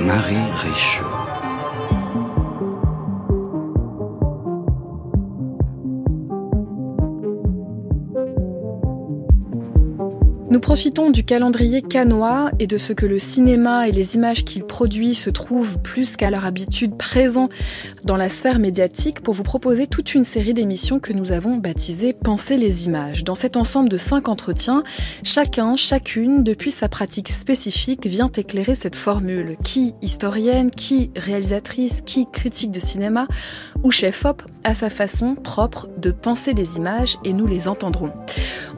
Marie Richaud. Profitons du calendrier canois et de ce que le cinéma et les images qu'il produit se trouvent plus qu'à leur habitude présents dans la sphère médiatique pour vous proposer toute une série d'émissions que nous avons baptisées Penser les images. Dans cet ensemble de cinq entretiens, chacun, chacune, depuis sa pratique spécifique, vient éclairer cette formule. Qui historienne, qui réalisatrice, qui critique de cinéma ou chef-op a sa façon propre de penser les images et nous les entendrons.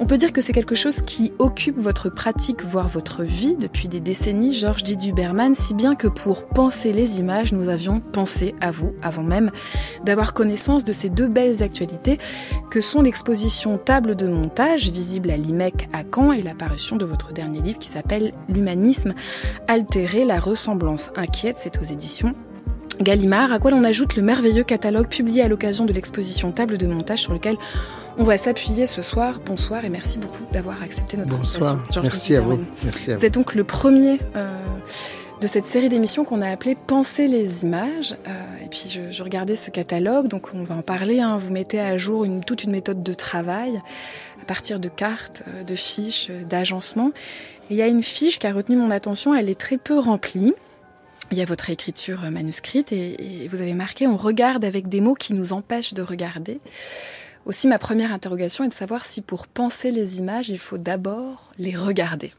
On peut dire que c'est quelque chose qui occupe votre pratique, voire votre vie depuis des décennies, Georges Diduberman, si bien que pour penser les images, nous avions pensé à vous avant même d'avoir connaissance de ces deux belles actualités que sont l'exposition Table de montage, visible à l'IMEC à Caen, et l'apparition de votre dernier livre qui s'appelle L'humanisme altéré, la ressemblance inquiète, c'est aux éditions Gallimard, à quoi l'on ajoute le merveilleux catalogue publié à l'occasion de l'exposition Table de montage sur lequel on va s'appuyer ce soir. Bonsoir et merci beaucoup d'avoir accepté notre Bonsoir. invitation. Merci à, vous. merci à vous. Vous êtes donc le premier euh, de cette série d'émissions qu'on a appelée Penser les images. Euh, et puis je, je, regardais ce catalogue, donc on va en parler. Hein. Vous mettez à jour une, toute une méthode de travail à partir de cartes, euh, de fiches, d'agencement. Il y a une fiche qui a retenu mon attention, elle est très peu remplie. Il y a votre écriture manuscrite et, vous avez marqué on regarde avec des mots qui nous empêchent de regarder. Aussi, ma première interrogation est de savoir si pour penser les images, il faut d'abord les regarder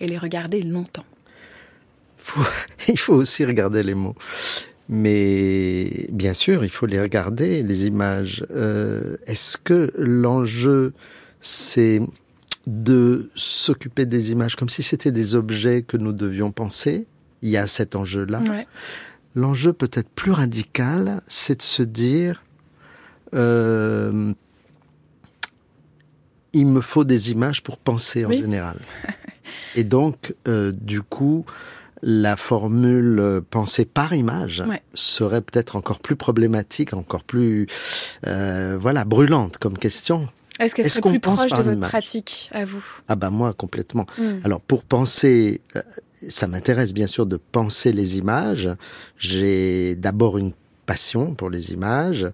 et les regarder longtemps. Il faut aussi regarder les mots. Mais bien sûr, il faut les regarder, les images. Euh, Est-ce que l'enjeu, c'est de s'occuper des images comme si c'était des objets que nous devions penser il y a cet enjeu-là. Ouais. L'enjeu peut-être plus radical, c'est de se dire, euh, il me faut des images pour penser en Oui. général. Et donc, euh, du coup, la formule euh, penser par image Ouais. serait peut-être encore plus problématique, encore plus, euh, voilà, brûlante comme question. Est-ce qu'elle Est-ce serait qu'on plus pense proche de votre pratique à vous? Ah bah moi complètement. Mm. Alors pour penser, ça m'intéresse bien sûr de penser les images. J'ai d'abord une passion pour les images.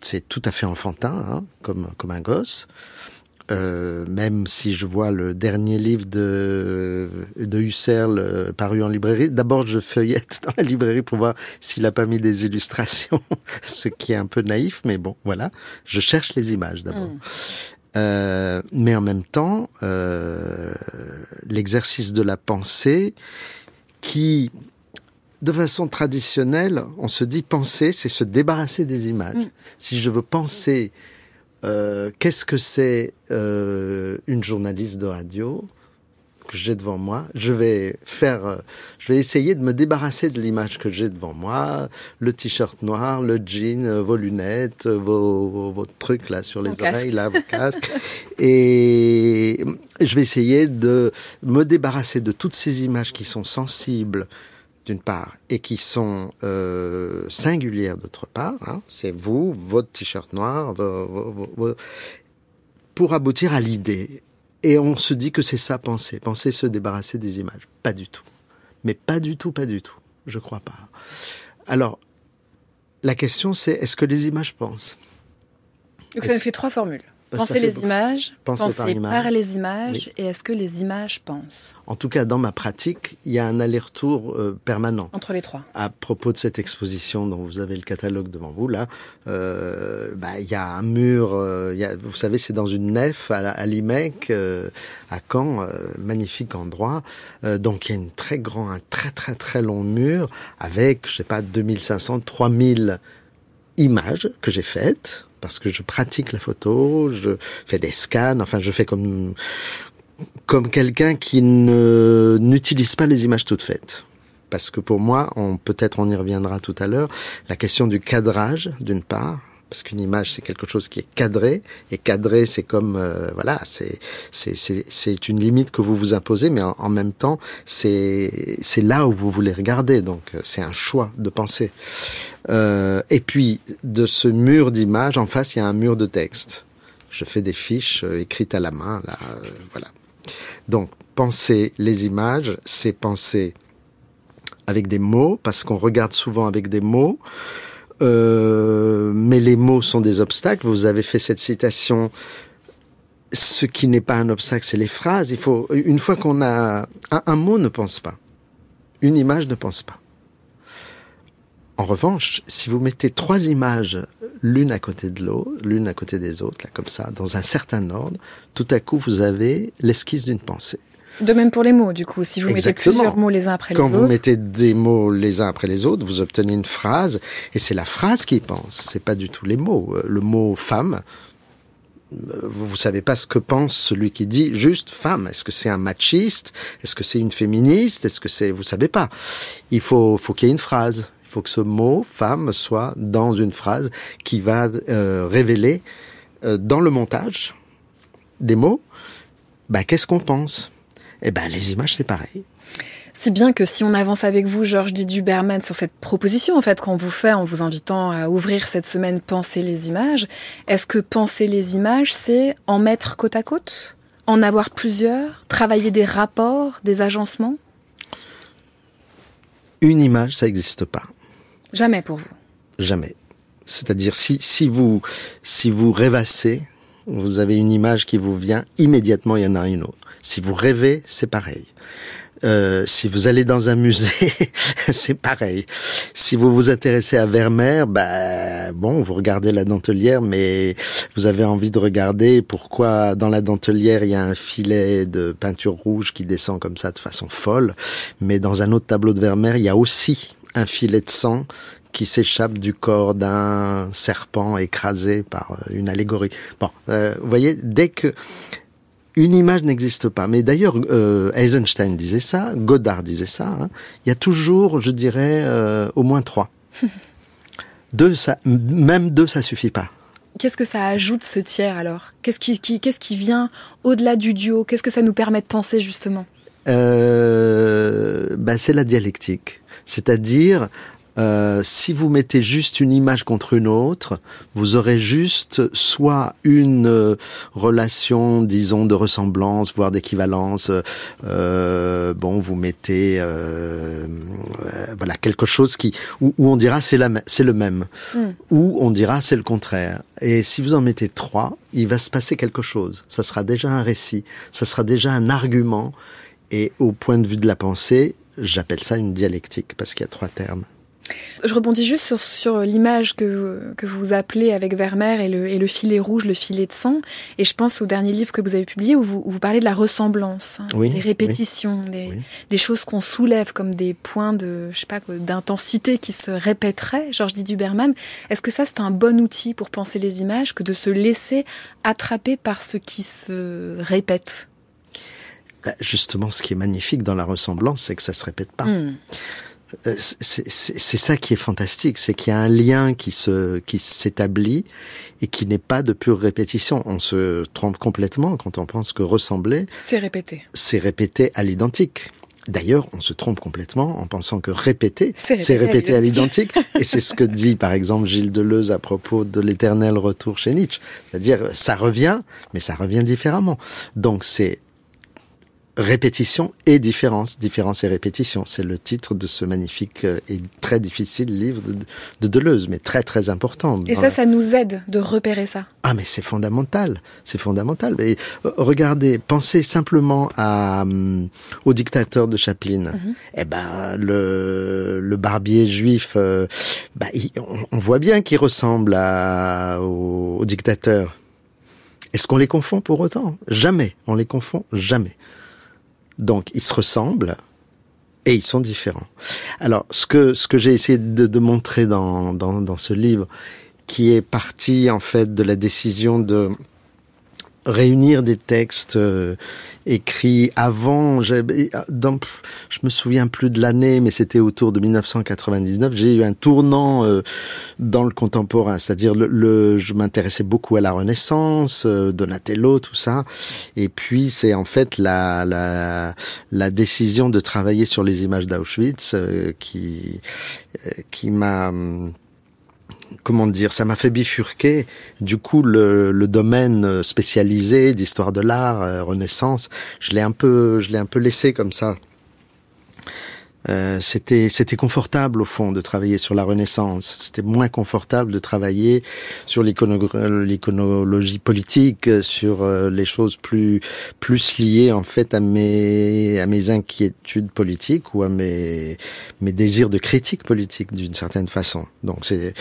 C'est tout à fait enfantin, hein, comme comme un gosse. Euh, même si je vois le dernier livre de de Husserl euh, paru en librairie, d'abord je feuillette dans la librairie pour voir s'il a pas mis des illustrations, ce qui est un peu naïf, mais bon, voilà. Je cherche les images d'abord. Mm. Euh, mais en même temps, euh, l'exercice de la pensée qui, de façon traditionnelle, on se dit penser, c'est se débarrasser des images. Mm. Si je veux penser, euh, qu'est-ce que c'est une journaliste de radio que j'ai devant moi, je vais faire, euh, je vais essayer de me débarrasser de l'image que j'ai devant moi, le t-shirt noir, le jean, euh, vos lunettes, euh, vos, vos, vos trucs là sur les Mon casque. oreilles, là, vos casques, et je vais essayer de me débarrasser de toutes ces images qui sont sensibles d'une part et qui sont euh, singulières d'autre part. Hein. C'est vous, votre t-shirt noir, vos, vos, vos, pour aboutir à l'idée. Et on se dit que c'est ça penser, penser se débarrasser des images. Pas du tout. Mais pas du tout, pas du tout. Je crois pas. Alors, la question c'est est-ce que les images pensent? Donc ça nous fait trois formules. Fait les beaucoup. images, Penser penser par les images, Oui. et est-ce que les images pensent En tout cas, dans ma pratique, il y a un aller-retour euh, permanent. Entre les trois. à propos de cette exposition dont vous avez le catalogue devant vous là, euh, bah, il y a un mur, euh, il y a, vous savez, c'est dans une nef à, l'IMEC à Caen, magnifique endroit. Donc il y a une très grand, un très très très long mur avec, je sais pas, 2500, 3000 images que j'ai faites parce que je pratique la photo, je fais des scans, enfin je fais comme comme quelqu'un qui ne n'utilise pas les images toutes faites. Parce que pour moi, on peut-être on y reviendra tout à l'heure, la question du cadrage d'une part, parce qu'une image c'est quelque chose qui est cadré et cadré c'est comme euh, voilà c'est c'est une limite que vous vous imposez, mais en, même temps c'est c'est là où vous voulez regarder, donc euh, c'est un choix de pensée. Euh, et puis de ce mur d'images en face il y a un mur de texte. Je fais des fiches écrites à la main là, voilà. Donc, penser les images, c'est penser avec des mots, parce qu'on regarde souvent avec des mots. Euh, mais les mots sont des obstacles. Vous avez fait cette citation. Ce qui n'est pas un obstacle, c'est les phrases. Il faut, une fois qu'on a, un, mot ne pense pas. Une image ne pense pas. En revanche, si vous mettez trois images l'une à côté de l'autre, l'une à côté des autres, là, comme ça, dans un certain ordre, tout à coup, vous avez l'esquisse d'une pensée. De même pour les mots, du coup. Si vous mettez plusieurs mots les uns après les autres. Quand vous mettez des mots les uns après les autres, vous obtenez une phrase, et c'est la phrase qui pense. C'est pas du tout les mots. Le mot femme, vous ne savez pas ce que pense celui qui dit juste femme. Est-ce que c'est un machiste? Est-ce que c'est une féministe? Est-ce que c'est? Vous savez pas Il faut faut qu'il y ait une phrase. Il faut que ce mot femme soit dans une phrase qui va euh, révéler euh, dans le montage des mots. Bah, qu'est-ce qu'on pense? Eh ben, les images, c'est pareil. Si bien que si on avance avec vous, Georges Duberman, sur cette proposition, en fait, qu'on vous fait en vous invitant à ouvrir cette semaine Penser les images, est-ce que penser les images, c'est en mettre côte à côte? En avoir plusieurs? Travailler des rapports, des agencements? Une image, ça n'existe pas. Jamais pour vous Jamais. C'est-à-dire, si, si, vous, si vous rêvassez, vous avez une image qui vous vient, immédiatement, il y en a une autre. Si vous rêvez, c'est pareil. Euh, si vous allez dans un musée, c'est pareil. Si vous vous intéressez à Vermeer, bah bon, vous regardez la dentelière, mais vous avez envie de regarder pourquoi dans la dentelière il y a un filet de peinture rouge qui descend comme ça de façon folle, mais dans un autre tableau de Vermeer il y a aussi un filet de sang qui s'échappe du corps d'un serpent écrasé par euh, une allégorie. Bon, euh, vous voyez, dès que une image n'existe pas. Mais d'ailleurs, euh, Eisenstein disait ça, Godard disait ça. Hein. Il y a toujours, je dirais, euh, au moins trois. deux, ça, même deux, ça suffit pas. Qu'est-ce que ça ajoute ce tiers alors? Qu'est-ce qui, qu'est-ce qui vient au-delà du duo? Qu'est-ce que ça nous permet de penser justement? Euh, bah, c'est la dialectique. C'est-à-dire, euh, si vous mettez juste une image contre une autre, vous aurez juste soit une euh, relation, disons, de ressemblance, voire d'équivalence. Euh, bon, vous mettez, euh, voilà, quelque chose qui où, on dira c'est la c'est le même, hmm. ou on dira c'est le contraire. Et si vous en mettez trois, il va se passer quelque chose. Ça sera déjà un récit, ça sera déjà un argument. Et au point de vue de la pensée, j'appelle ça une dialectique parce qu'il y a trois termes. Je rebondis juste sur, sur l'image que, que vous appelez avec Vermeer et le, et le filet rouge, le filet de sang. Et je pense au dernier livre que vous avez publié où vous, vous parlez de la ressemblance, hein, des répétitions, Des, des, choses qu'on soulève comme des points de, je sais pas, d'intensité qui se répéteraient. Georges dit Duberman. Est-ce que ça, c'est un bon outil pour penser les images que de se laisser attraper par ce qui se répète? Bah, justement, ce qui est magnifique dans la ressemblance, c'est que ça se répète pas. Hmm. Euh, c'est ça qui est fantastique, c'est qu'il y a un lien qui se qui s'établit et qui n'est pas de pure répétition. On se trompe complètement quand on pense que ressembler, c'est répéter. C'est répéter à l'identique. D'ailleurs, on se trompe complètement en pensant que répéter, c'est répéter à l'identique. et c'est ce que dit, par exemple, Gilles Deleuze à propos de l'éternel retour chez Nietzsche. C'est-à-dire, ça revient, mais ça revient différemment. Donc, c'est Répétition et différence. Différence et répétition. C'est le titre de ce magnifique euh, et très difficile livre de, Deleuze, mais très très important. Et ça, ça nous aide de repérer ça. Ah, mais c'est fondamental. C'est fondamental. Et euh, regardez, pensez simplement à, hum, au dictateur de Chaplin. Mhm. Eh ben, le, le barbier juif, euh, bah, on, voit bien qu'il ressemble à, au, au dictateur. Est-ce qu'on les confond pour autant? Jamais. On les confond jamais. Donc, ils se ressemblent et ils sont différents. Alors, ce que, ce que j'ai essayé de, montrer dans, dans, dans, ce livre, qui est parti en fait de la décision de réunir des textes euh, écrits avant. je me souviens plus de l'année, mais c'était autour de 1999. J'ai eu un tournant euh, dans le contemporain, c'est-à-dire le, je m'intéressais beaucoup à la Renaissance, euh, Donatello, tout ça. Et puis c'est en fait la, la, la décision de travailler sur les images d'Auschwitz qui qui m'a comment dire, ça m'a fait bifurquer. Du coup, le, le domaine spécialisé d'histoire de l'art, Renaissance, je l'ai un peu, je l'ai un peu laissé comme ça. Euh, c'était c'était confortable au fond de travailler sur la Renaissance. C'était moins confortable de travailler sur l'iconologie politique, sur euh, les choses plus plus liées en fait à mes à mes inquiétudes politiques ou à mes mes désirs de critique politique d'une certaine façon. Donc c'est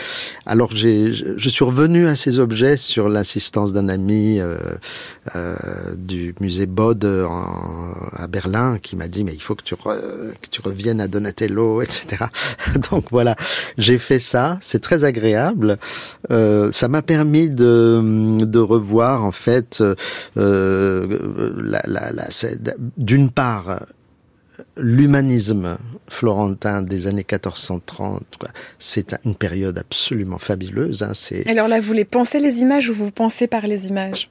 alors j'ai je suis revenu à ces objets sur l'assistance d'un ami euh, euh, du musée Bode à Berlin qui m'a dit mais il faut que tu que tu reviennes à Donatello, etc. Donc voilà, j'ai fait ça. C'est très agréable. Euh, ça m'a permis de, de revoir en fait, euh, la, d'une part l'humanisme florentin des années 1430, c'est une période absolument fabuleuse. Hein, Alors là, vous les pensez les images ou vous pensez par les images?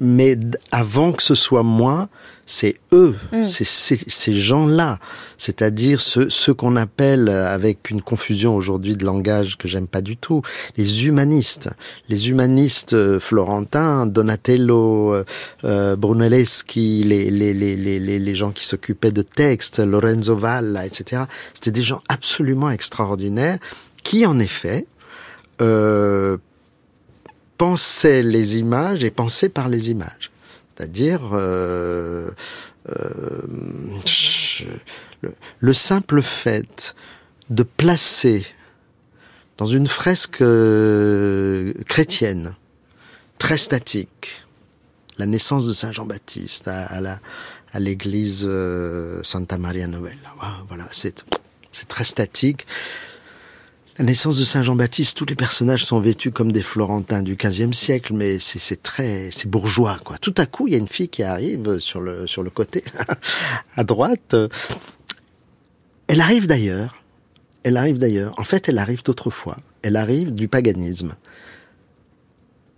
Mais avant que ce soit moi, c'est eux, mm. c'est ces gens-là, c'est-à-dire ceux, ceux qu'on appelle, avec une confusion aujourd'hui de langage que j'aime pas du tout, les humanistes. Les humanistes euh, florentins, Donatello, euh, euh, Brunelleschi, les, les, les, les, les gens qui s'occupaient de textes, Lorenzo Valla, etc. C'était des gens absolument extraordinaires qui, en effet, euh, pensaient les images et pensaient par les images. C'est-à-dire euh, euh, le, le, simple fait de placer dans une fresque euh, chrétienne très statique la naissance de Saint Jean-Baptiste à, à, l'église Santa Maria Novella. Voilà, c'est très statique. La naissance de Saint Jean-Baptiste, tous les personnages sont vêtus comme des Florentins du XVe siècle, mais c'est très, c'est bourgeois, quoi. Tout à coup, il y a une fille qui arrive sur le, sur le côté, à droite. Elle arrive d'ailleurs. Elle arrive d'ailleurs. En fait, elle arrive d'autrefois. Elle arrive du paganisme.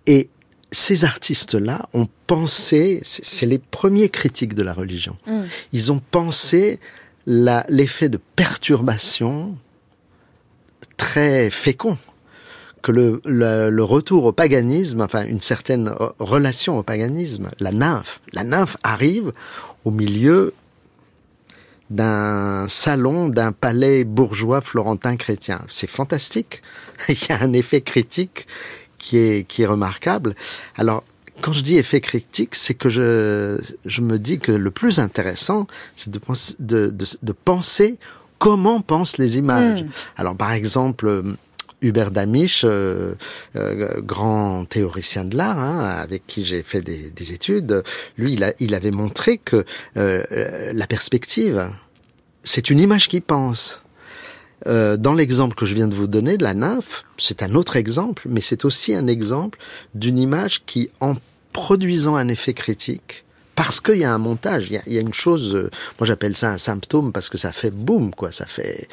Et ces artistes-là ont pensé, c'est les premiers critiques de la religion. Mm. Ils ont pensé l'effet de perturbation très fécond que le, retour au paganisme, enfin une certaine relation au paganisme, la nymphe, la nymphe arrive au milieu d'un salon d'un palais bourgeois florentin chrétien. C'est fantastique. Il y a un effet critique qui est, qui est remarquable. Alors, quand je dis effet critique, c'est que je, je me dis que le plus intéressant, c'est de, de, de penser comment pensent les images. Hmm. Alors par exemple, euh, Hubert Damisch, euh, euh, grand théoricien de l'art, hein, avec qui j'ai fait des, des, études, lui, il, a, il avait montré que la perspective, c'est une image qui pense. dans l'exemple que je viens de vous donner de la nymphe, c'est un autre exemple, mais c'est aussi un exemple d'une image qui, en produisant un effet critique, parce qu'il y a un montage, il y a, il y a une chose, euh, moi j'appelle ça un symptôme parce que ça fait boum, quoi, ça fait...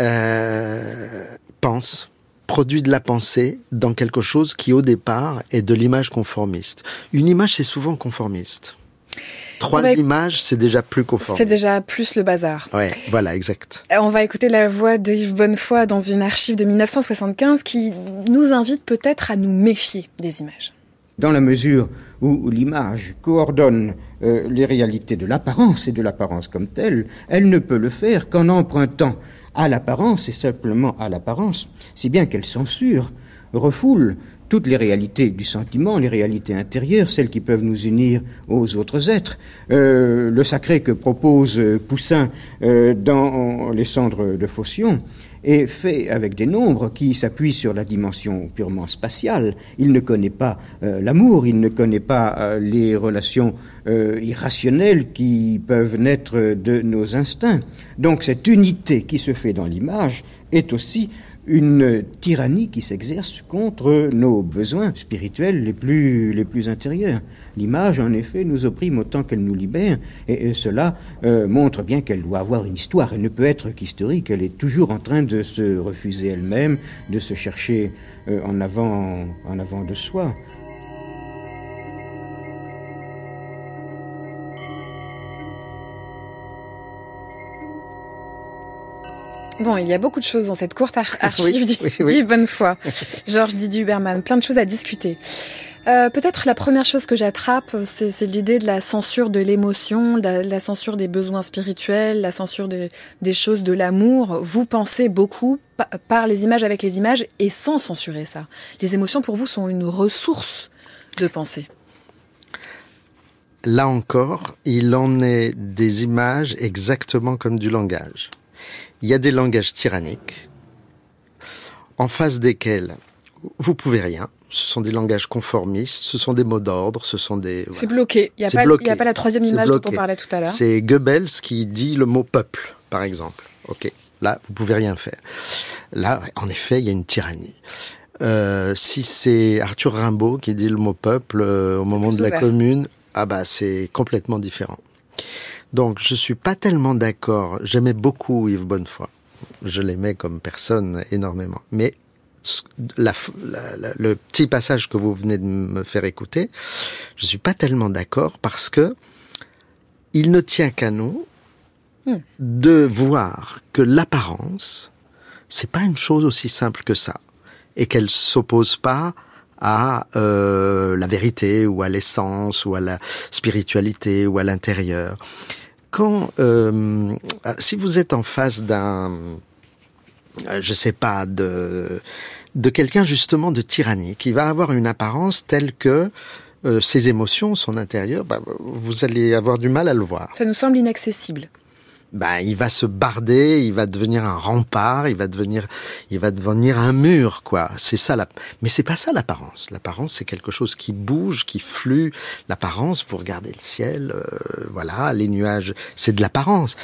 Euh, pense, produit de la pensée dans quelque chose qui au départ est de l'image conformiste. Une image c'est souvent conformiste. Trois images, c'est déjà plus conformiste. C'est déjà plus le bazar. Ouais, voilà, exact. Euh, on va écouter la voix de Yves Bonnefoy dans une archive de 1975 qui nous invite peut-être à nous méfier des images dans la mesure où l'image coordonne euh, les réalités de l'apparence et de l'apparence comme telle, elle ne peut le faire qu'en empruntant à l'apparence et simplement à l'apparence, si bien qu'elle censure, refoule toutes les réalités du sentiment, les réalités intérieures, celles qui peuvent nous unir aux autres êtres. Euh, le sacré que propose Poussin euh, dans Les cendres de Phocion est fait avec des nombres qui s'appuient sur la dimension purement spatiale. Il ne connaît pas euh, l'amour, il ne connaît pas euh, les relations euh, irrationnelles qui peuvent naître de nos instincts. Donc cette unité qui se fait dans l'image est aussi une tyrannie qui s'exerce contre nos besoins spirituels les plus, les plus intérieurs. L'image, en effet, nous opprime autant qu'elle nous libère, et, cela euh, montre bien qu'elle doit avoir une histoire. Elle ne peut être qu'historique, elle est toujours en train de se refuser elle-même, de se chercher euh, en, avant, en avant de soi. Bon, il y a beaucoup de choses dans cette courte archive oui, bonne foi. Georges Didier Huberman, plein de choses à discuter. Euh, peut-être la première chose que j'attrape, c'est l'idée de la censure de l'émotion, la, la, censure des besoins spirituels, la censure des choses de l'amour. Vous pensez beaucoup par les images avec les images et sans censurer ça. Les émotions pour vous sont une ressource de pensée. Là encore, il en est des images exactement comme du langage. Il y a des langages tyranniques en face desquels vous pouvez rien, ce sont des langages conformistes, ce sont des mots d'ordre, ce sont des... C'est bloqué. Il n'y a, a, pas la troisième image dont on parlait tout à l'heure. C'est Goebbels qui dit le mot peuple, par exemple. Ok, là, vous pouvez rien faire. Là, en effet, il y a une tyrannie. Euh, si c'est Arthur Rimbaud qui dit le mot peuple euh, au moment de la commune, ah bah c'est complètement différent. Donc je suis pas tellement d'accord. J'aimais beaucoup Yves Bonnefoy. Je l'aimais comme personne énormément. Mais le petit passage que vous venez de me faire écouter, je suis pas tellement d'accord parce que il ne tient qu'à nous hmm. de voir que l'apparence, c'est pas une chose aussi simple que ça, et qu'elle s'oppose pas à euh, la vérité ou à l'essence ou à la spiritualité ou à l'intérieur. Quand, euh, si vous êtes en face d'un euh, je sais pas, de, de quelqu'un justement de tyrannique, qui va avoir une apparence telle que euh, ses émotions, son intérieur, bah, vous allez avoir du mal à le voir. Ça nous semble inaccessible ben, il va se barder, il va devenir un rempart, il va devenir, il va devenir un mur, quoi. C'est ça la, mais c'est pas ça l'apparence. L'apparence, c'est quelque chose qui bouge, qui flue. L'apparence, vous regardez le ciel, euh, voilà, les nuages, c'est de l'apparence.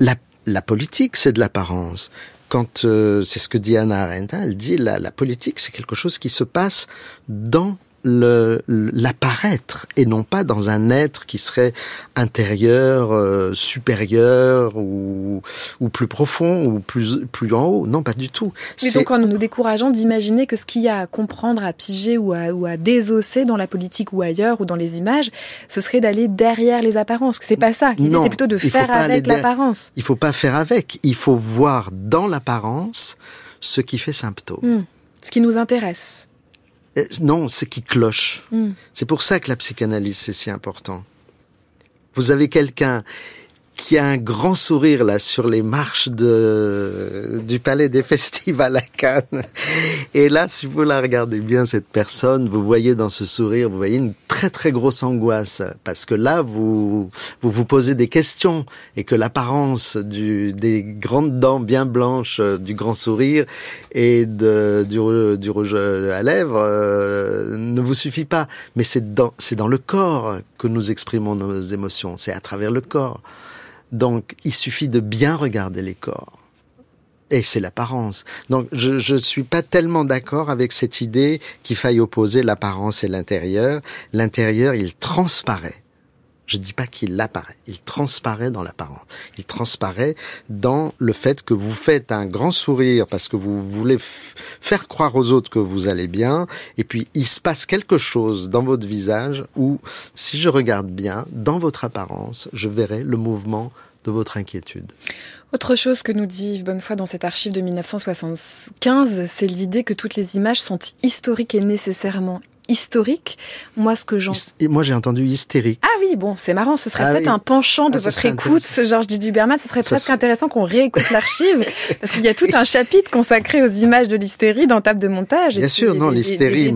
La, la politique, c'est de l'apparence quand euh, c'est ce que dit Anna Arendt, elle dit la, la politique c'est quelque chose qui se passe dans l'apparaître et non pas dans un être qui serait intérieur, euh, supérieur ou, ou plus profond ou plus, plus en haut. Non, pas du tout. Mais donc en nous décourageant d'imaginer que ce qu'il y a à comprendre, à piger ou à, ou à désosser dans la politique ou ailleurs ou dans les images, ce serait d'aller derrière les apparences. Que c'est pas ça. C'est plutôt de faire avec l'apparence. Il faut pas faire avec. Il faut voir dans l'apparence ce qui fait symptôme. Hmm. Ce qui nous intéresse. Euh, non, ce qui cloche. Hmm. C'est pour ça que la psychanalyse, c'est si important. Vous avez quelqu'un qui a un grand sourire là sur les marches de, du palais des festivals à Cannes. Et là, si vous la regardez bien, cette personne, vous voyez dans ce sourire, vous voyez une très très grosse angoisse. Parce que là, vous vous, vous posez des questions et que l'apparence du, des grandes dents bien blanches, euh, du grand sourire et du, du rouge à lèvres euh, ne vous suffit pas. Mais c'est dans, c'est dans le corps que nous exprimons nos émotions. C'est à travers le corps. Donc, il suffit de bien regarder les corps. Et c'est l'apparence. Donc, je ne suis pas tellement d'accord avec cette idée qu'il faille opposer l'apparence et l'intérieur. L'intérieur, il transparaît. Je dis pas qu'il apparaît, il transparaît dans l'apparence. Il transparaît dans le fait que vous faites un grand sourire parce que vous voulez faire croire aux autres que vous allez bien, et puis il se passe quelque chose dans votre visage où, si je regarde bien, dans votre apparence, je verrai le mouvement de votre inquiétude. Autre chose que nous dit Yves Bonnefoy dans cette archive de 1975, c'est l'idée que toutes les images sont historiques et nécessairement historique. Moi, ce que j'en... Moi, j'ai entendu hystérique. Ah oui, bon, c'est marrant. Ce serait ah peut-être un penchant de ah, votre écoute, ce Georges Duberman. Ce serait presque intéressant qu'on réécoute l'archive, parce qu'il y a tout un chapitre consacré aux images de l'hystérie dans Table de montage. Bien sûr, non, l'hystérie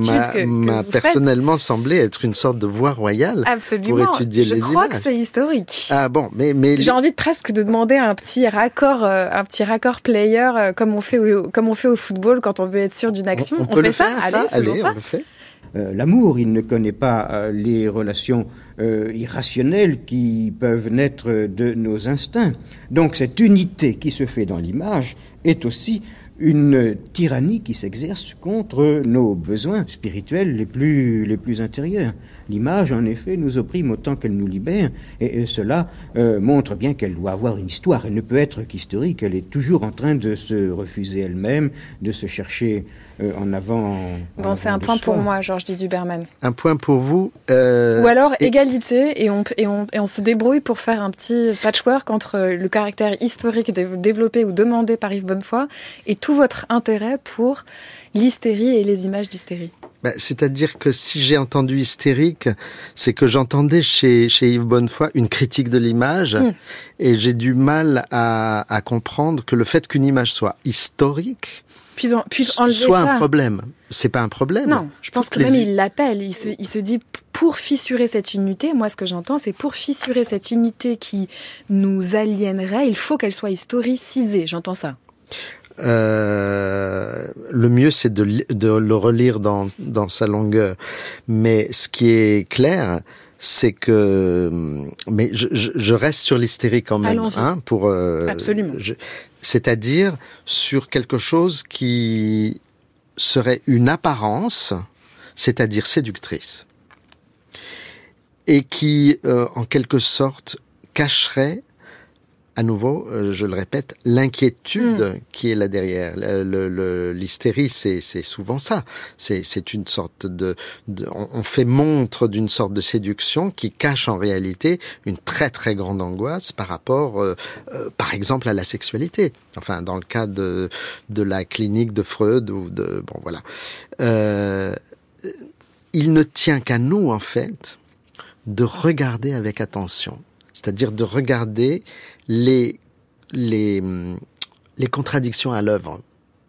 m'a personnellement semblé être une sorte de voie royale Absolument. pour étudier Je les crois que c'est historique. Ah bon, mais... mais j'ai envie de presque de demander un petit raccord, euh, un petit raccord player, euh, comme on fait au, comme on fait au football quand on veut être sûr d'une action. On, fait ça, Allez, Allez on le fait. Euh, l'amour, il ne connaît pas euh, les relations euh, irrationnelles qui peuvent naître de nos instincts. Donc cette unité qui se fait dans l'image est aussi une tyrannie qui s'exerce contre nos besoins spirituels les plus, les plus intérieurs. L'image, en effet, nous opprime autant qu'elle nous libère, et, cela montre bien qu'elle doit avoir une histoire. Elle ne peut être qu'historique, elle est toujours en train de se refuser elle-même, de se chercher euh, en avant. bon, c'est un point pour moi, Georges Duberman. Un point pour vous. Ou alors égalité, et on, et, on, et on se débrouille pour faire un petit patchwork entre le caractère historique développé ou demandé par Yves Bonnefoy et tout votre intérêt pour l'hystérie et les images d'hystérie. Bah, c'est-à-dire que si j'ai entendu hystérique, c'est que j'entendais chez, chez Yves Bonnefoy une critique de l'image hmm. et j'ai du mal à, à, comprendre que le fait qu'une image soit historique soit un problème. C'est pas un problème. Non, je pense que même il l'appelle. Il se, il se dit pour fissurer cette unité, moi ce que j'entends, c'est pour fissurer cette unité qui nous aliénerait, il faut qu'elle soit historicisée. J'entends ça. Euh, le mieux, c'est de, le relire dans, dans sa longueur. Mais ce qui est clair, c'est que, mais je, je, reste sur l'hystérie quand même, hein, pour euh, absolument. C'est-à-dire sur quelque chose qui serait une apparence, c'est-à-dire séductrice, et qui, euh, en quelque sorte, cacherait à nouveau, euh, je le répète, l'inquiétude hmm. qui est là derrière. L'hystérie, c'est souvent ça. C'est une sorte de, on, fait montre d'une sorte de séduction qui cache en réalité une très très grande angoisse par rapport, euh, euh, par exemple, à la sexualité. Enfin, dans le cas de de la clinique de Freud ou de bon voilà. il ne tient qu'à nous en fait de regarder avec attention c'est-à-dire de regarder les, les, les contradictions à l'œuvre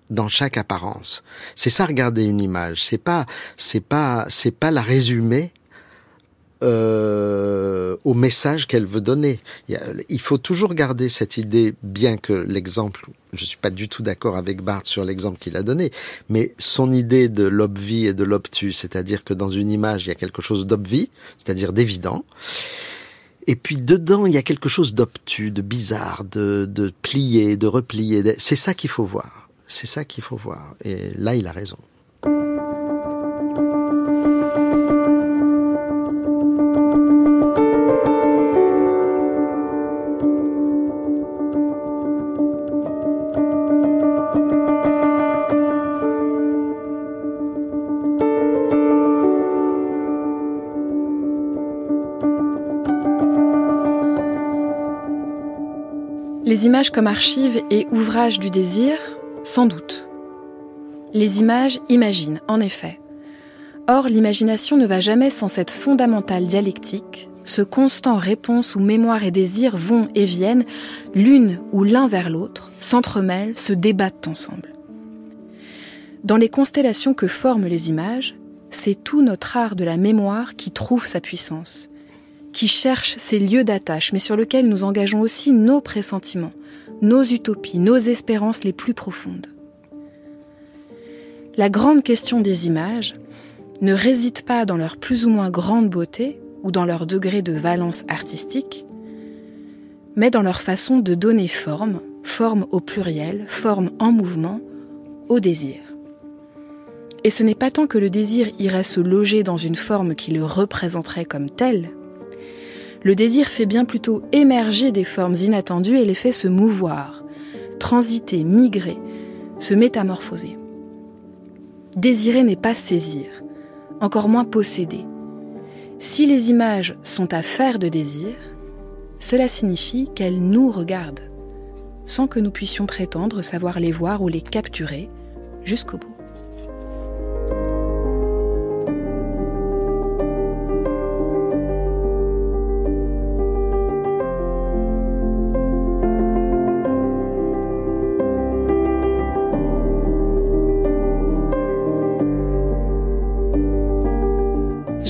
dans chaque apparence. C'est ça regarder une image. C'est pas c'est pas c'est pas la résumer euh, au message qu'elle veut donner. Il faut toujours garder cette idée, bien que l'exemple, je suis pas du tout d'accord avec Barthes sur l'exemple qu'il a donné, mais son idée de l'obvi et de l'obtus, c'est-à-dire que dans une image il y a quelque chose d'obvi, c'est-à-dire d'évident, et puis dedans, il y a quelque chose d'obtus, de bizarre, de, de plié, de replié. C'est ça qu'il faut voir. C'est ça qu'il faut voir. Et là, il a raison. Les images comme archives et ouvrages du désir, sans doute. Les images imaginent, en effet. Or, l'imagination ne va jamais sans cette fondamentale dialectique, ce constant réponse où mémoire et désir vont et viennent, l'une ou l'un vers l'autre, s'entremêlent, se débattent ensemble. Dans les constellations que forment les images, c'est tout notre art de la mémoire qui trouve sa puissance qui cherche ces lieux d'attache, mais sur lesquels nous engageons aussi nos pressentiments, nos utopies, nos espérances les plus profondes. La grande question des images ne réside pas dans leur plus ou moins grande beauté ou dans leur degré de valence artistique, mais dans leur façon de donner forme, forme au pluriel, forme en mouvement, au désir. Et ce n'est pas tant que le désir irait se loger dans une forme qui le représenterait comme tel, le désir fait bien plutôt émerger des formes inattendues et les fait se mouvoir, transiter, migrer, se métamorphoser. Désirer n'est pas saisir, encore moins posséder. Si les images sont à faire de désir, cela signifie qu'elles nous regardent, sans que nous puissions prétendre savoir les voir ou les capturer jusqu'au bout.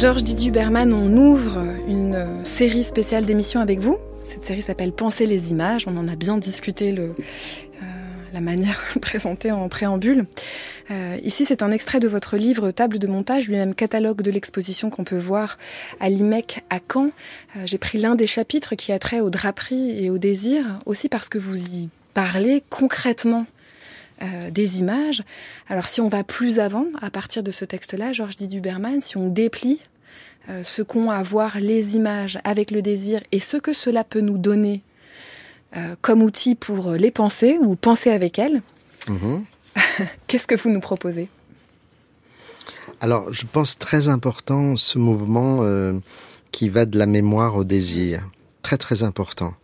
Georges Didier Berman, on ouvre une série spéciale d'émissions avec vous. Cette série s'appelle Penser les images. On en a bien discuté euh, la manière présentée en préambule. Euh, ici, c'est un extrait de votre livre Table de montage, lui-même catalogue de l'exposition qu'on peut voir à l'IMEC à Caen. Euh, j'ai pris l'un des chapitres qui a trait aux draperies et au désir, aussi parce que vous y parlez concrètement des images. Alors si on va plus avant, à partir de ce texte-là, Georges Didier Berman, si on déplie euh, ce qu'ont à voir les images avec le désir et ce que cela peut nous donner euh, comme outil pour les penser ou penser avec elles. Mhm. Qu'est-ce que vous nous proposez? Alors, je pense très important ce mouvement euh, qui va de la mémoire au désir. Très très important.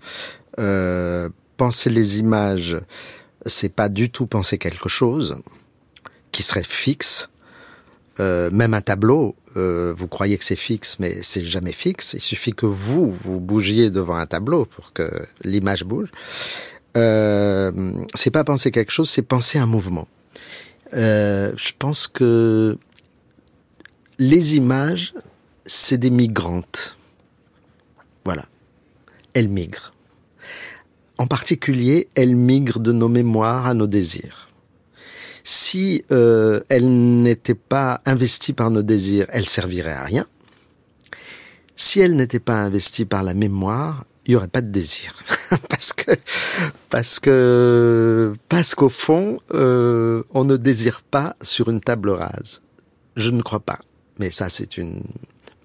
Euh, penser les images, c'est pas du tout penser quelque chose qui serait fixe. Euh, même un tableau, euh, vous croyez que c'est fixe, mais c'est jamais fixe. Il suffit que vous vous bougiez devant un tableau pour que l'image bouge. Euh, c'est pas penser quelque chose, c'est penser un mouvement. Je pense que les images, c'est des migrantes. Voilà. Elles migrent. En particulier, elles migrent de nos mémoires à nos désirs. Si euh, elles n'étaient pas investies par nos désirs, elles serviraient à rien. Si elles n'étaient pas investies par la mémoire, il y aurait pas de désir parce que parce que parce qu'au fond euh, on ne désire pas sur une table rase je ne crois pas mais ça c'est une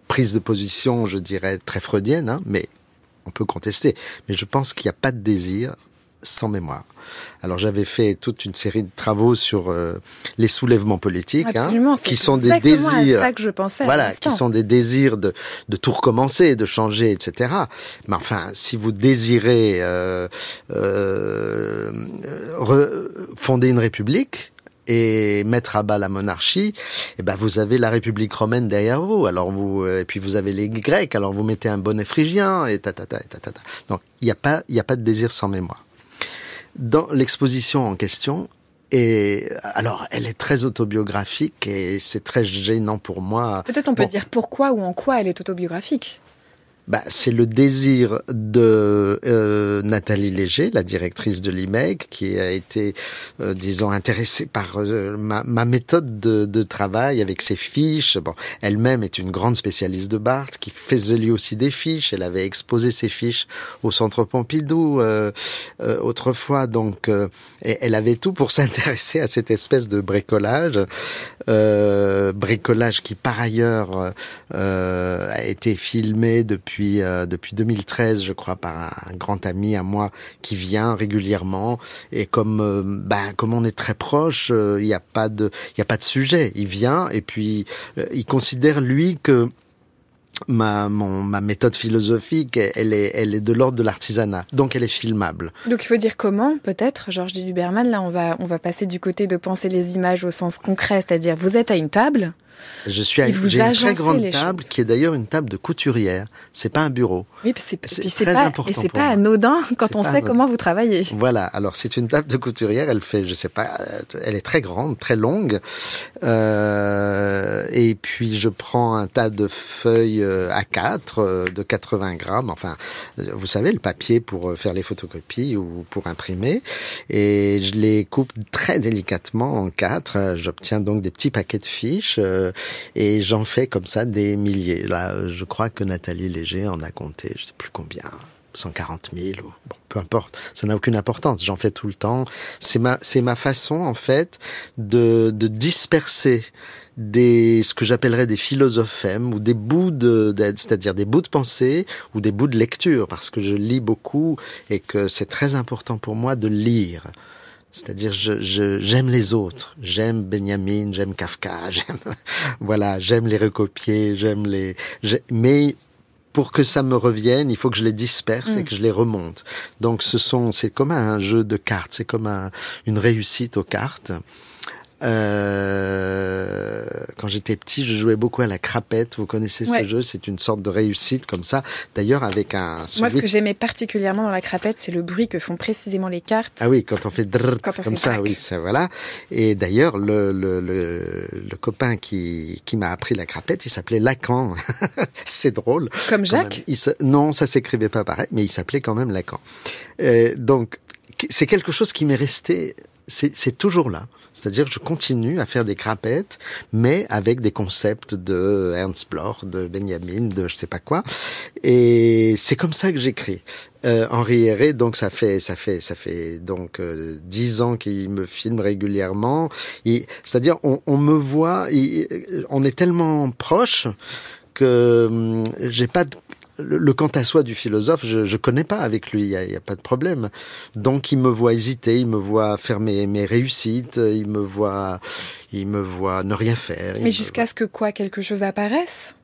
prise de position je dirais très freudienne hein, mais on peut contester mais je pense qu'il n'y a pas de désir sans mémoire. Alors j'avais fait toute une série de travaux sur euh, les soulèvements politiques, hein, qui sont des désirs, ça que je pensais voilà, qui sont des désirs de, de tout recommencer, de changer, etc. Mais enfin, si vous désirez euh, euh, fonder une république, et mettre à bas la monarchie, eh ben vous avez la République romaine derrière vous. Alors vous et puis vous avez les Grecs. Alors vous mettez un bonnet phrygien et ta ta ta ta ta. Donc il n'y a pas il y a pas de désir sans mémoire dans l'exposition en question. Et alors, elle est très autobiographique et c'est très gênant pour moi. Peut-être on peut dire pourquoi ou en quoi elle est autobiographique bah, c'est le désir de euh, Nathalie Léger, la directrice de l'IMEC, qui a été, euh, disons, intéressée par euh, ma, méthode de, de, travail avec ses fiches. Bon, elle-même est une grande spécialiste de Barthes, qui faisait lui aussi des fiches. Elle avait exposé ses fiches au Centre Pompidou euh, euh, autrefois, donc elle avait tout pour s'intéresser à cette espèce de bricolage, bricolage qui par ailleurs a été filmé depuis depuis euh, depuis 2013, je crois, par un, grand ami à moi qui vient régulièrement. Et comme euh, ben comme on est très proche, euh, il n'y a pas de il y a pas de sujet. Il vient et puis il considère lui que ma, ma méthode philosophique, elle est, elle est de l'ordre de l'artisanat, donc elle est filmable. Donc il faut dire comment, peut-être, Georges Duberman, là on va, on va passer du côté de penser les images au sens concret, c'est-à-dire vous êtes à une table, je suis à une très grande table qui est d'ailleurs une table de couturière. C'est pas un bureau. Oui, c'est très pas, important. Et c'est pas anodin quand on sait comment vous travaillez. Voilà. Alors c'est une table de couturière. Elle fait, je sais pas, euh, elle est très grande, très longue. Euh, et puis je prends un tas de feuilles euh, A4 euh, de 80 grammes. Enfin, vous savez le papier pour faire les photocopies ou pour imprimer. Et je les coupe très délicatement en quatre. J'obtiens donc des petits paquets de fiches et j'en fais comme ça des milliers. Là, je crois que Nathalie Léger en a compté, je sais plus combien. 140 000 ou bon, peu importe, ça n'a aucune importance. J'en fais tout le temps. C'est ma c'est ma façon en fait de de disperser des ce que j'appellerais des philosophèmes ou des bouts de c'est-à-dire des bouts de pensée ou des bouts de lecture parce que je lis beaucoup et que c'est très important pour moi de lire. C'est-à-dire, je, j'aime les autres. J'aime Benjamin, j'aime Kafka, j'aime, voilà, j'aime les recopier, j'aime les, mais pour que ça me revienne, il faut que je les disperse et mm. que je les remonte. Donc, ce sont, c'est comme un jeu de cartes, c'est comme un, une réussite aux cartes. Euh, quand j'étais petit, je jouais beaucoup à la crapette. Vous connaissez ce jeu C'est une sorte de réussite comme ça. D'ailleurs, avec un. Moi, ce que j'aimais particulièrement dans la crapette, c'est le bruit que font précisément les cartes. Ah oui, quand on fait drrrt, comme ça, oui, ça voilà. Et d'ailleurs, le, le, le, le, copain qui, qui m'a appris la crapette, il s'appelait Lacan. c'est drôle. Comme Jacques il, Non, ça s'écrivait pas pareil, mais il s'appelait quand même Lacan. Euh, donc, c'est quelque chose qui m'est resté. C'est toujours là. C'est-à-dire que je continue à faire des crapettes, mais avec des concepts de Ernst Bloch, de Benjamin, de je sais pas quoi. Et c'est comme ça que j'écris. Euh, Henri Héré, donc ça fait ça fait ça fait donc euh, dix ans qu'il me filme régulièrement. C'est-à-dire on, on, me voit, on est tellement proche que hum, j'ai pas de le, quant à soi du philosophe, je ne connais pas avec lui, il n'y a, pas de problème. Donc il me voit hésiter, il me voit faire mes, mes réussites, il me voit, il me voit ne rien faire. Mais jusqu'à ce que quoi, quelque chose apparaisse?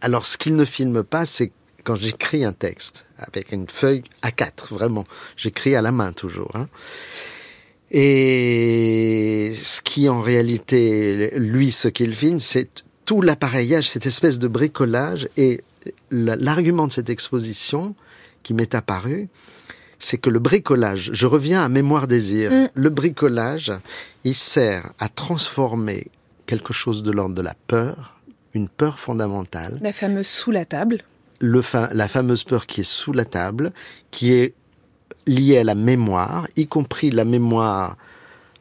Alors ce qu'il ne filme pas, c'est quand j'écris un texte avec une feuille A4, vraiment, j'écris à la main toujours. Hein. Et ce qui en réalité, lui, ce qu'il filme, c'est tout l'appareillage, cette espèce de bricolage. Et l'argument de cette exposition qui m'est apparu, c'est que le bricolage, je reviens à Mémoire désir, mm. le bricolage, il sert à transformer quelque chose de l'ordre de la peur, une peur fondamentale. La fameuse sous la table. Le la fameuse peur qui est sous la table, qui est liée à la mémoire, y compris la mémoire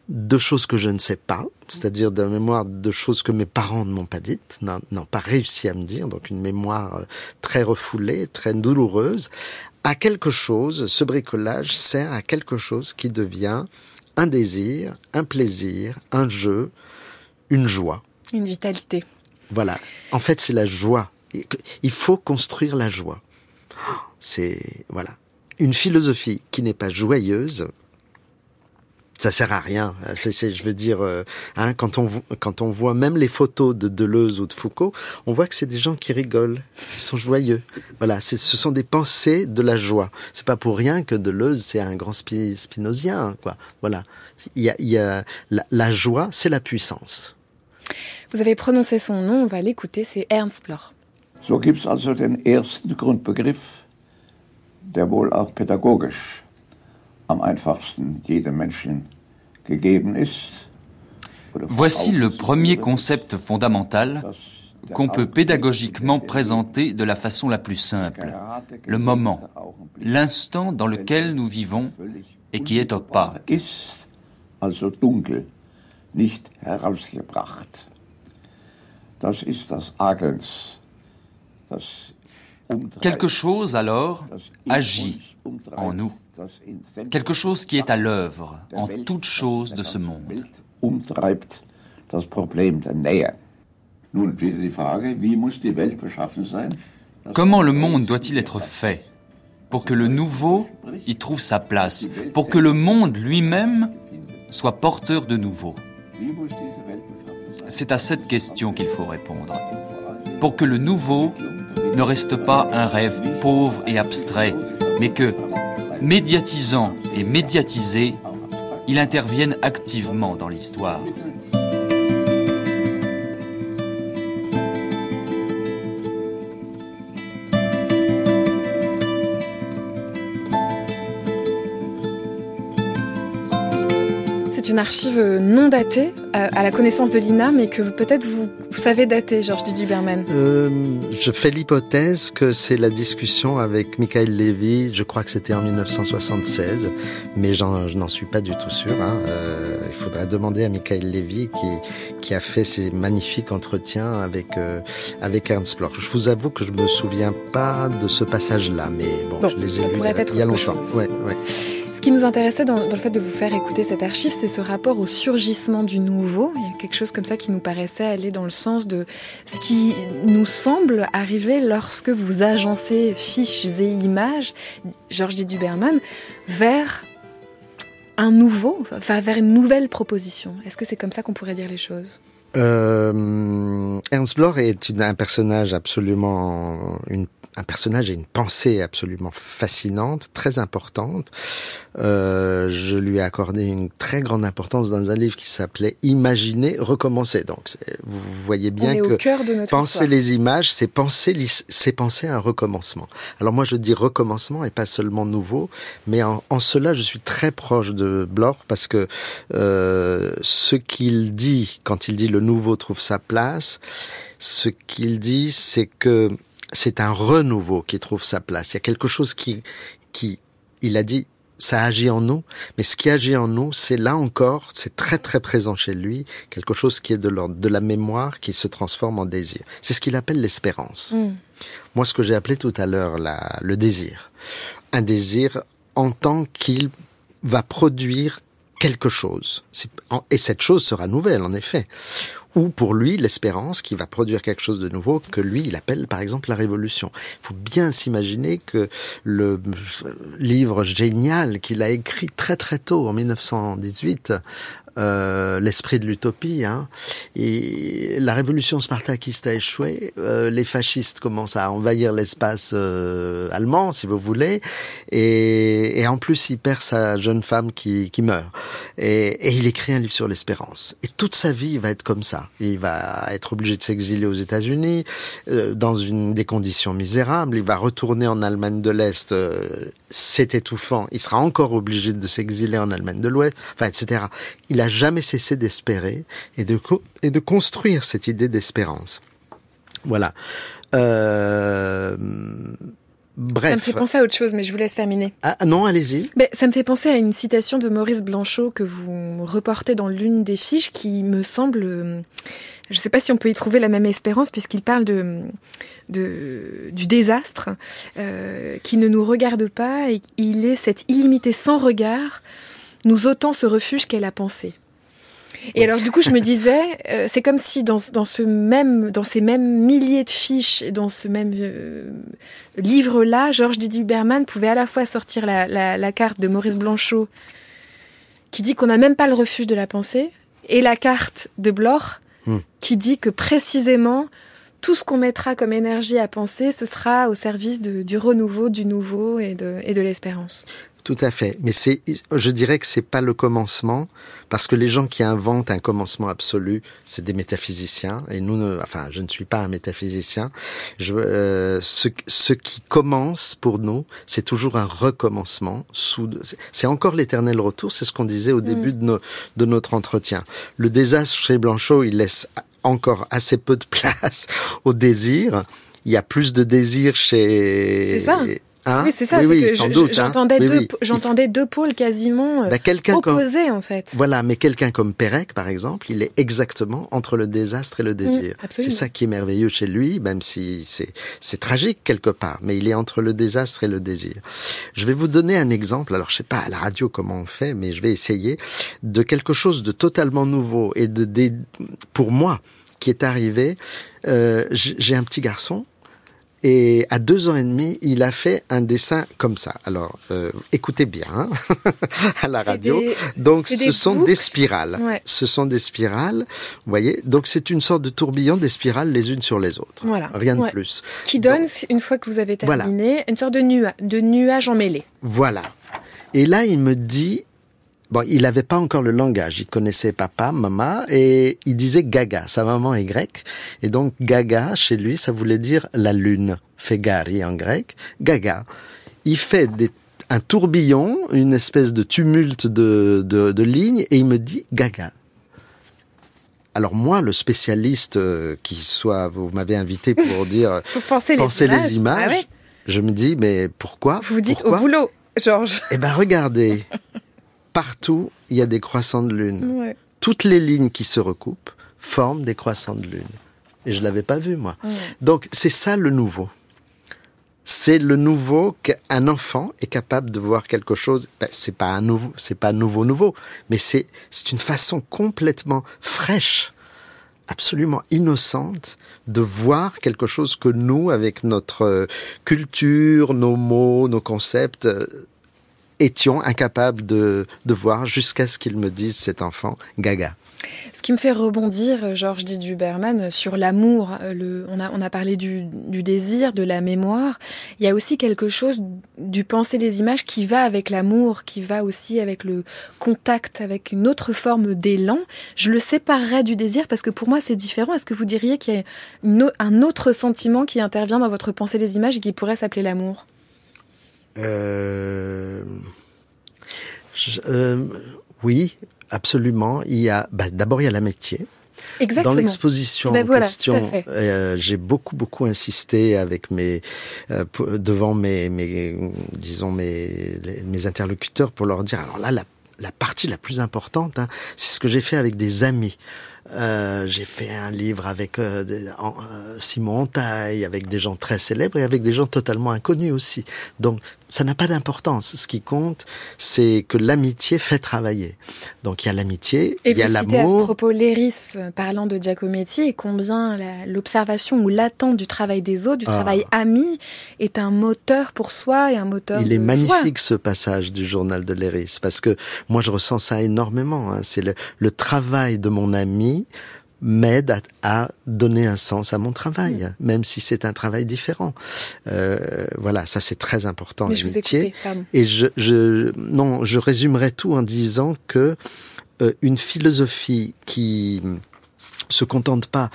de choses que je ne sais pas, c'est-à-dire de mémoire de choses que mes parents ne m'ont pas dites, n'ont pas réussi à me dire, donc une mémoire euh, très refoulée, très douloureuse, à quelque chose, ce bricolage sert à quelque chose qui devient un désir, un plaisir, un jeu, une joie. Une vitalité. Voilà. En fait, c'est la joie. Il faut construire la joie. C'est, voilà. Une philosophie qui n'est pas joyeuse, ça sert à rien. je veux dire, euh, hein, quand on quand on voit même les photos de Deleuze ou de Foucault, on voit que c'est des gens qui rigolent, qui sont joyeux. Voilà, ce sont des pensées de la joie. C'est pas pour rien que Deleuze c'est un grand spinozien, quoi. Voilà, il y a, la, joie, c'est la puissance. Vous avez prononcé son nom, on va l'écouter, c'est Ernst Bloch. So gibt's also den ersten Grundbegriff, der wohl auch pädagogisch am einfachsten jedem Menschen gegeben ist. Voici le premier concept fondamental qu'on peut pédagogiquement présenter de la façon la plus simple. Le moment, l'instant dans lequel nous vivons et qui est opaque. Quelque chose alors agit en nous, quelque chose qui est à l'œuvre en toute chose de ce monde. Comment le monde doit-il être fait pour que le nouveau y trouve sa place, pour que le monde lui-même soit porteur de nouveau? C'est à cette question qu'il faut répondre. Pour que le nouveau ne reste pas un rêve pauvre et abstrait, mais que, médiatisant et médiatisé, il intervienne activement dans l'histoire. Une archive non datée à, la connaissance de l'INA, mais que peut-être vous, savez dater, Georges Duberman. Euh, je fais l'hypothèse que c'est la discussion avec Michael Levy, je crois que c'était en 1976, mais je n'en suis pas du tout sûr. Hein. Euh, il faudrait demander à Michael Levy qui, qui a fait ces magnifiques entretiens avec, euh, avec Ernst Bloch. Je vous avoue que je me souviens pas de ce passage-là, mais bon, je les ai lus il y a longtemps. Ouais, ouais. Qui nous intéressait dans, le fait de vous faire écouter cet archive, c'est ce rapport au surgissement du nouveau. Il y a quelque chose comme ça qui nous paraissait aller dans le sens de ce qui nous semble arriver lorsque vous agencez fiches et images, Georges D. Duberman, vers un nouveau, vers une nouvelle proposition. Est-ce que c'est comme ça qu'on pourrait dire les choses? Euh, Ernst Bloch est un personnage absolument, une un personnage et une pensée absolument fascinante, très importante. Euh, je lui ai accordé une très grande importance dans un livre qui s'appelait Imaginer, recommencer. Donc, vous voyez bien que penser les images, c'est penser, c'est penser un recommencement. Alors moi, je dis recommencement et pas seulement nouveau, mais en, cela, je suis très proche de Bloch parce que euh, ce qu'il dit quand il dit le nouveau trouve sa place, ce qu'il dit, c'est que c'est un renouveau qui trouve sa place. Il y a quelque chose qui, qui, il a dit, ça agit en nous, mais ce qui agit en nous, c'est là encore, c'est très très présent chez lui, quelque chose qui est de l'ordre de la mémoire qui se transforme en désir. C'est ce qu'il appelle l'espérance. Mm. Moi, ce que j'ai appelé tout à l'heure le désir. Un désir en tant qu'il va produire quelque chose. Et cette chose sera nouvelle, en effet. Ou pour lui l'espérance qui va produire quelque chose de nouveau que lui il appelle par exemple la révolution. Il faut bien s'imaginer que le livre génial qu'il a écrit très très tôt en 1918 euh, l'esprit de l'utopie. Hein. Et la révolution spartakiste a échoué. Euh, les fascistes commencent à envahir l'espace euh, allemand, si vous voulez. Et, et, en plus, il perd sa jeune femme qui, qui meurt. Et, et, il écrit un livre sur l'espérance. Et toute sa vie va être comme ça. Il va être obligé de s'exiler aux États-Unis euh, dans une des conditions misérables. Il va retourner en Allemagne de l'Est. Euh, c'est étouffant. Il sera encore obligé de s'exiler en Allemagne de l'Ouest. Enfin, etc. Il a jamais cessé d'espérer et de, et de construire cette idée d'espérance. Voilà. Euh, Bref. Ça me fait penser à autre chose, mais je vous laisse terminer. Ah non, allez-y. Mais ça me fait penser à une citation de Maurice Blanchot que vous reportez dans l'une des fiches qui me semble... Je ne sais pas si on peut y trouver la même espérance puisqu'il parle de, de, du désastre euh, qui ne nous regarde pas et il est cette illimité sans regard nous ôtant ce refuge qu'est la pensée. Et alors du coup, je me disais, euh, c'est comme si dans, dans, ce même, dans ces mêmes milliers de fiches et dans ce même euh, livre-là, Georges Didier Huberman pouvait à la fois sortir la, la, la carte de Maurice Blanchot, qui dit qu'on n'a même pas le refuge de la pensée, et la carte de Bloch, Hmm. qui dit que précisément tout ce qu'on mettra comme énergie à penser, ce sera au service de, du renouveau, du nouveau et de, et de l'espérance. Tout à fait. Mais c'est, je dirais que c'est pas le commencement, parce que les gens qui inventent un commencement absolu, c'est des métaphysiciens. Et nous, ne, enfin, je ne suis pas un métaphysicien. Je, euh, ce, ce qui commence pour nous, c'est toujours un recommencement. Sous, c'est encore l'éternel retour. C'est ce qu'on disait au début de, nos, de notre entretien. Le désastre chez Blanchot, il laisse encore assez peu de place au désir. Il y a plus de désir chez. C'est ça. Hein oui, c'est ça. Oui, oui, que sans je- doute. J'entendais hein. Deux, j'entendais deux pôles quasiment euh, Bah, quelqu'un comme- opposés en fait. Voilà, mais quelqu'un comme Pérec, par exemple, il est exactement entre le désastre et le désir. Mmh, absolument. c'est ça qui est merveilleux chez lui, même si c'est tragique quelque part, mais il est entre le désastre et le désir. Je vais vous donner un exemple. Alors, je sais pas à la radio comment on fait, mais je vais essayer de quelque chose de totalement nouveau et de, de pour moi qui est arrivé. Euh, j'ai un petit garçon. Et à deux ans et demi, il a fait un dessin comme ça. Alors, euh, écoutez bien hein, à la radio. des- Donc, ce sont boucles. des spirales. Ouais. Ce sont des spirales. Vous voyez Donc, c'est une sorte de tourbillon des spirales les unes sur les autres. Voilà. Rien de plus. Qui donne, une fois que vous avez Voilà. terminé, une sorte de, nua de nuage emmêlé. Voilà. Et là, il me dit, bon, il n'avait pas encore le langage. Il connaissait papa, maman, et il disait gaga. Sa maman est grecque. Et donc, gaga, chez lui, ça voulait dire la lune. Fegari en grec. Gaga. Il fait des, un tourbillon, une espèce de tumulte de, de, de lignes, et il me dit gaga. Alors moi, le spécialiste euh, qui soit, vous m'avez invité pour dire Pour penser, penser les images. les images, Ah ouais. je me dis mais pourquoi? Vous vous dites Pourquoi? au boulot, Georges. eh ben regardez, partout il y a des croissants de lune. Ouais. Toutes les lignes qui se recoupent forment des croissants de lune. Et je l'avais pas vu moi. Ouais. Donc c'est ça le nouveau. C'est le nouveau qu'un enfant est capable de voir quelque chose. Ben, c'est pas un nouveau, c'est pas nouveau nouveau, mais c'est c'est une façon complètement fraîche, absolument innocente de voir quelque chose que nous, avec notre euh, culture, nos mots, nos concepts, euh, étions incapables de, de voir jusqu'à ce qu'il me dise cet enfant gaga. Ce qui me fait rebondir, Georges dit Huberman, sur l'amour. euh, on, a, on a parlé du, désir, de la mémoire. Il y a aussi quelque chose du penser les images qui va avec l'amour, qui va aussi avec le contact, avec une autre forme d'élan. Je le séparerais du désir parce que pour moi c'est différent. Est-ce que vous diriez qu'il y a un autre sentiment qui intervient dans votre pensée les images et qui pourrait s'appeler l'amour? Euh, je- euh, oui, absolument. Il y a, bah, d'abord il y a l'amitié. Exactement. Dans l'exposition ben en voilà, question, euh, j'ai beaucoup beaucoup insisté avec mes euh, devant mes, mes disons mes les- mes interlocuteurs pour leur dire alors là la la partie la plus importante, hein, c'est ce que j'ai fait avec des amis. Euh, j'ai fait un livre avec euh, Simon Taille, avec des gens très célèbres et avec des gens totalement inconnus aussi. Donc ça n'a pas d'importance. Ce qui compte, c'est que l'amitié fait travailler. Donc il y a l'amitié, il y a l'amour. Et à ce propos Léris, parlant de Giacometti, et combien l'observation ou l'attente du travail des autres, du ah. travail ami, est un moteur pour soi et un moteur. Il est magnifique ce passage du journal de Léris parce que moi je ressens ça énormément. Hein. C'est le, le travail de mon ami m'aide à, donner un sens à mon travail, mm. même si c'est un travail différent. Euh, voilà, ça c'est très important l'amitié. Et je, je, non, je résumerai tout en disant que euh, une philosophie qui se contente pas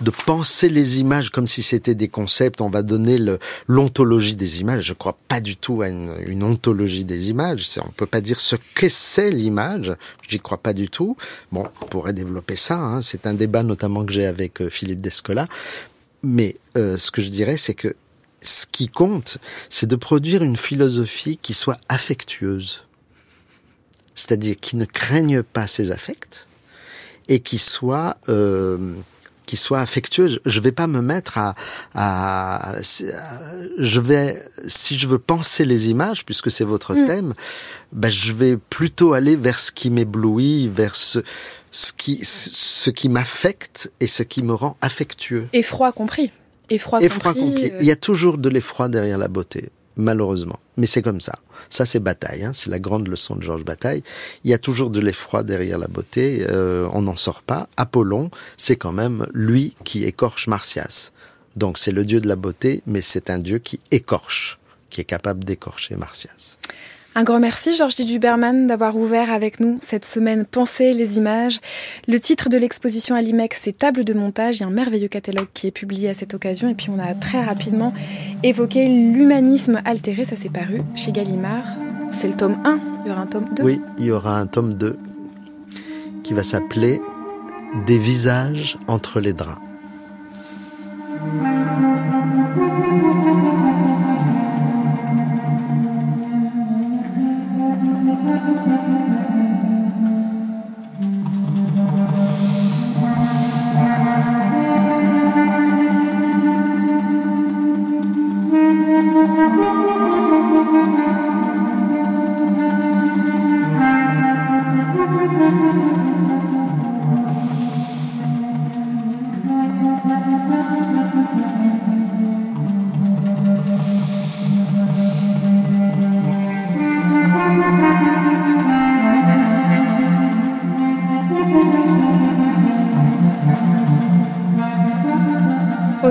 de penser les images comme si c'était des concepts. On va donner l'ontologie des images. Je crois pas du tout à une, ontologie des images. On peut pas dire ce que c'est l'image. J'y crois pas du tout. Bon, on pourrait développer ça. Hein. C'est un débat notamment que j'ai avec euh, Philippe Descola. Mais euh, ce que je dirais, c'est que ce qui compte, c'est de produire une philosophie qui soit affectueuse. C'est-à-dire qui ne craigne pas ses affects et qui soit euh, qui soit affectueuse. Je vais pas me mettre à, à, je vais, si je veux penser les images, puisque c'est votre mm. thème, ben je vais plutôt aller vers ce qui m'éblouit, vers ce, ce qui, ce qui m'affecte et ce qui me rend affectueux. Effroi compris. Effroi, effroi compris. Euh. Il y a toujours de l'effroi derrière la beauté malheureusement. Mais c'est comme ça. Ça, c'est Bataille. Hein. C'est la grande leçon de Georges Bataille. Il y a toujours de l'effroi derrière la beauté. Euh, on n'en sort pas. Apollon, c'est quand même lui qui écorche Martias. Donc c'est le dieu de la beauté, mais c'est un dieu qui écorche, qui est capable d'écorcher Martias. Un grand merci, Georges Duberman, d'avoir ouvert avec nous cette semaine Penser les images. Le titre de l'exposition à l'IMEC, c'est Table de montage. Il y a un merveilleux catalogue qui est publié à cette occasion. Et puis, on a très rapidement évoqué l'humanisme altéré. Ça s'est paru chez Gallimard. C'est le tome 1. Il y aura un tome 2. Oui, il y aura un tome 2 qui va s'appeler Des visages entre les draps.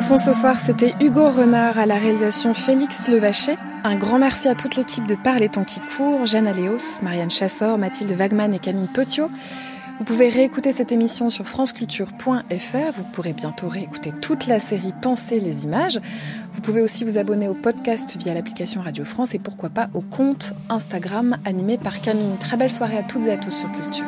Au son ce soir, c'était Hugo Renard à la réalisation Félix Levachet. Un grand merci à toute l'équipe de Par les temps qui courent, Jeanne Aléos, Marianne Chassor, Mathilde Wagman et Camille Petiot. Vous pouvez réécouter cette émission sur franceculture.fr. Vous pourrez bientôt réécouter toute la série Penser les images. Vous pouvez aussi vous abonner au podcast via l'application Radio France et pourquoi pas au compte Instagram animé par Camille. Très belle soirée à toutes et à tous sur Culture.